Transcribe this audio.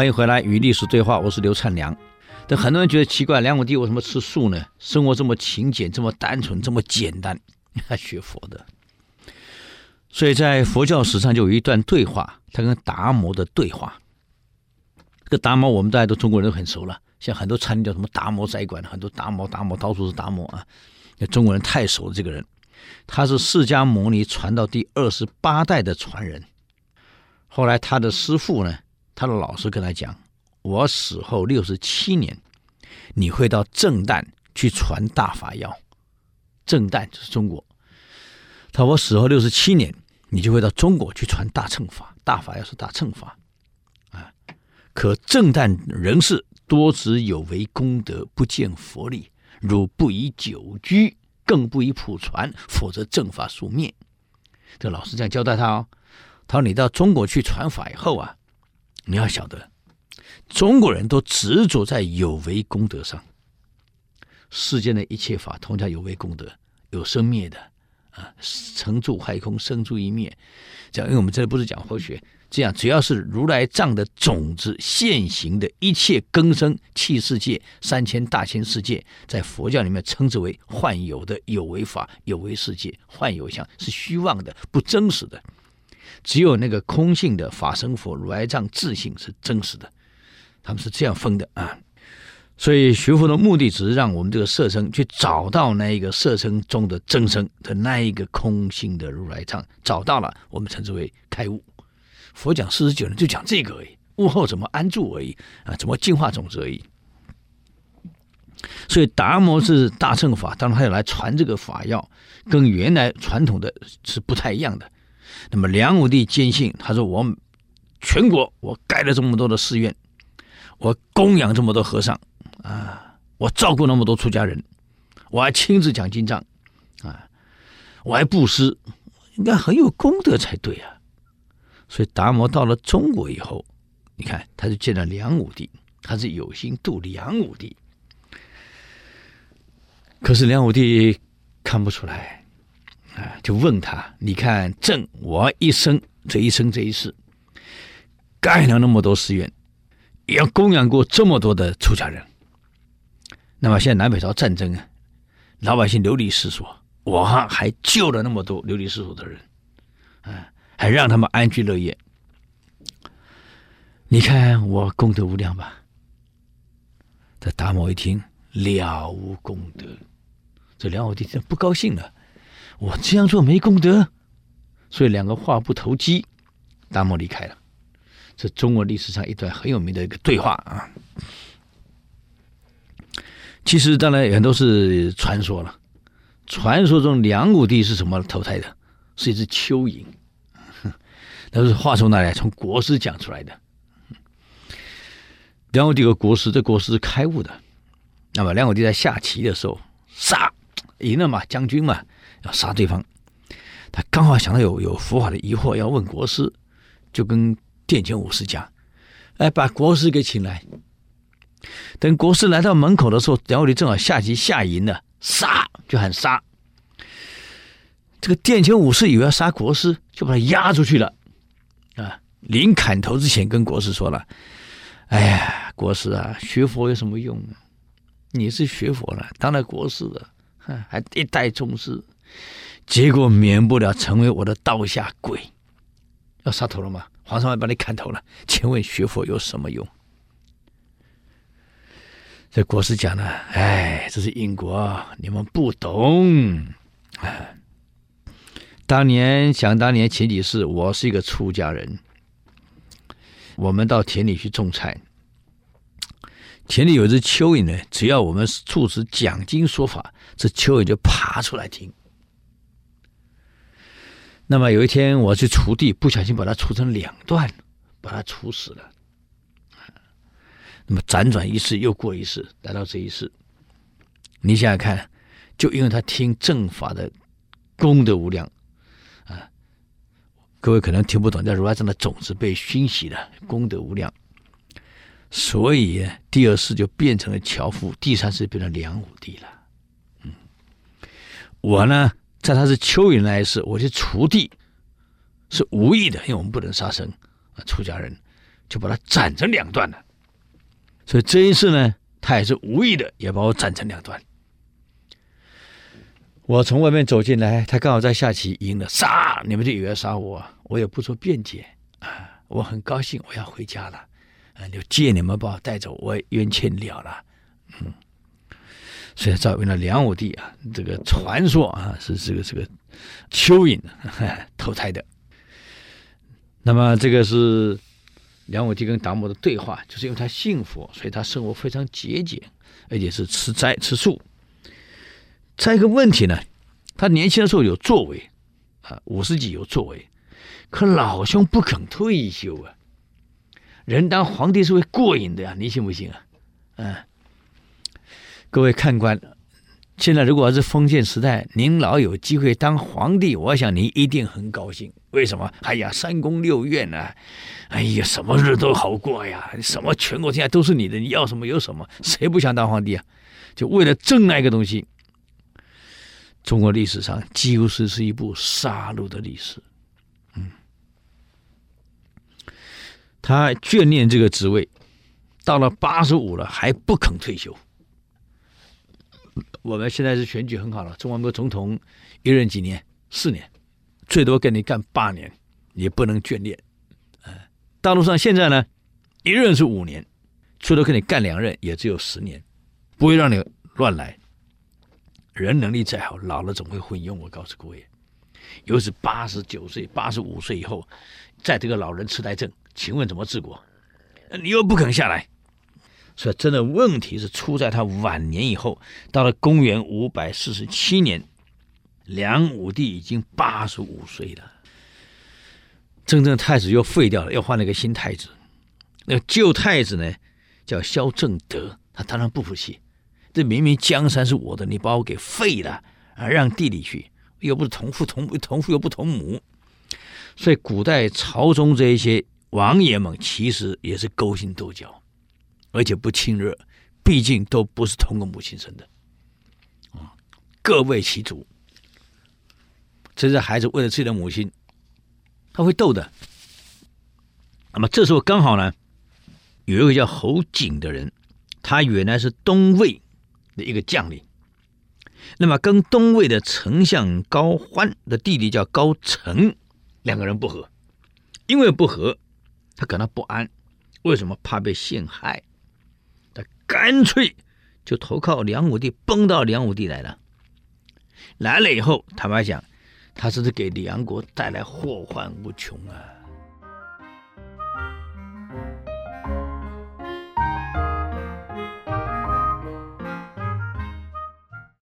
欢迎回来与历史对话，我是刘灿良。但很多人觉得奇怪，梁武帝为什么吃素呢？生活这么勤俭，这么单纯，这么简单，他学佛的。所以在佛教史上就有一段对话，他跟达摩的对话。这个达摩，我们大家都中国人都很熟了，像很多餐厅叫什么达摩斋馆，很多达摩达摩到处是达摩啊。那中国人太熟了，这个人，他是释迦牟尼传到第二十八代的传人。后来他的师父呢，他的老师跟他讲：“我死后六十七年，你会到正旦去传大法要。正旦就是中国。他说我死后六十七年，你就会到中国去传大乘法。大法要是大乘法啊。”可正旦人士多指有为功德，不见佛力。如不以久居，更不以普传，否则正法速灭。这老师这样交代他哦。他说：“你到中国去传法以后啊，你要晓得，中国人都执着在有为功德上。世间的一切法，通常有为功德，有生灭的啊，成住坏空，生住一灭。这样，因为我们这里不是讲佛学。”这样，只要是如来藏的种子现行的一切根生器世界、三千大千世界，在佛教里面称之为幻有的有为法、有为世界。幻有相是虚妄的、不真实的，只有那个空性的法身佛如来藏自性是真实的。他们是这样分的啊。所以学佛的目的，只是让我们这个色身去找到那一个色身中的真身的那一个空性的如来藏，找到了，我们称之为开悟。佛讲四十九年，就讲这个而已，悟后怎么安住而已啊，怎么净化种子而已。所以达摩是大乘法，当然他要来传这个法要，跟原来传统的是不太一样的。那么梁武帝坚信，他说我全国我盖了这么多的寺院，我供养这么多和尚啊，我照顾那么多出家人，我还亲自讲经藏啊，我还布施，应该很有功德才对啊。所以达摩到了中国以后，你看他就见了梁武帝，他是有心度梁武帝。可是梁武帝看不出来，就问他：“你看朕我一生这一生这一世，盖了那么多寺院，也供养过这么多的出家人。那么现在南北朝战争啊，老百姓流离失所，我还救了那么多流离失所的人，啊。”还让他们安居乐业，你看我功德无量吧？这达摩一听了无功德，这梁武帝不高兴了。我这样做没功德，所以两个话不投机，达摩离开了。这中国历史上一段很有名的一个对话啊。其实当然也都是传说了。传说中梁武帝是什么投胎的？是一只蚯蚓。那是话从哪里来？从国师讲出来的。梁武帝有个国师，这国师是开悟的。那么梁武帝在下棋的时候杀赢了嘛，将军嘛，要杀对方。他刚好想到有有佛法的疑惑要问国师，就跟殿前武士讲：“哎，把国师给请来。”等国师来到门口的时候，梁武帝正好下棋下赢了，杀就喊杀。这个殿前武士以为要杀国师，就把他押出去了。啊！临砍头之前，跟国师说了：“哎呀，国师啊，学佛有什么用啊？你是学佛了，当了国师了，还一代宗师，结果免不了成为我的刀下鬼。要杀头了吗？皇上要把你砍头了，请问学佛有什么用？”这国师讲呢：“哎，这是因果，你们不懂。”当年想当年，前几世，我是一个出家人。我们到田里去种菜，田里有只蚯蚓呢。只要我们住持讲经说法，这蚯蚓就爬出来听。那么有一天我去锄地，不小心把它锄成两段，把它锄死了。那么辗转一世又过一世，来到这一世，你想想看，就因为他听正法的功德无量啊。各位可能听不懂，在如来藏的种子被熏洗了，功德无量，所以第二世就变成了樵夫，第三世变成梁武帝了。嗯，我呢，在他是蚯蚓来世，我去锄地是无意的，因为我们不能杀生啊，出家人就把他斩成两段了。所以这一次呢，他也是无意的，也把我斩成两段。我从外面走进来，他刚好在下棋赢了，杀！你们就以为要杀我，我也不做辩解啊，我很高兴，我要回家了，啊，就借你们把我带走，我冤欠了了，嗯。所以造成了梁武帝啊，这个传说啊是这个这个蚯蚓投胎的。那么这个是梁武帝跟达摩的对话，就是因为他信佛，所以他生活非常节俭，而且是吃斋吃素。再一个问题呢，他年轻的时候有作为啊，五十几有作为，可老兄不肯退休啊。人当皇帝是会过瘾的呀，你信不信啊？嗯。各位看官，现在如果是封建时代，您老有机会当皇帝，我想您一定很高兴。为什么？哎呀，三宫六院啊，哎呀，什么日都好过呀，什么全国天下都是你的，你要什么有什么，谁不想当皇帝啊？就为了争那个东西。中国历史上几乎是是一部杀戮的历史。嗯，他眷恋这个职位，到了八十五了还不肯退休。我们现在是选举很好了，中华民国总统一任几年？四年，最多跟你干八年，也不能眷恋。嗯，大陆上现在呢，一任是五年，最多跟你干两任，也只有十年，不会让你乱来。人能力再好，老了总会昏庸。我告诉各位，尤其是八十九岁、八十五岁以后，再这个老人痴呆症，请问怎么治国？你又不肯下来。所以，真的问题是出在他晚年以后，到了公元五百四十七年，梁武帝已经八十五岁了，真正太子又废掉了，又换了一个新太子。那个旧太子呢，叫萧正德，他当然不服气，这明明江山是我的，你把我给废了，啊，让弟弟去，又不是同父同同父又不同母，所以古代朝中这一些王爷们其实也是勾心斗角。而且不亲热，毕竟都不是同个母亲生的，啊，各为其主。这些孩子为了自己的母亲，他会斗的。那么这时候刚好呢，有一个叫侯景的人，他原来是东魏的一个将领，那么跟东魏的丞相高欢的弟弟叫高澄，两个人不和，因为不和，他感到不安。为什么？怕被陷害。干脆就投靠梁武帝，崩到梁武帝来了。来了以后，坦白讲，他这是给梁国带来祸患无穷啊。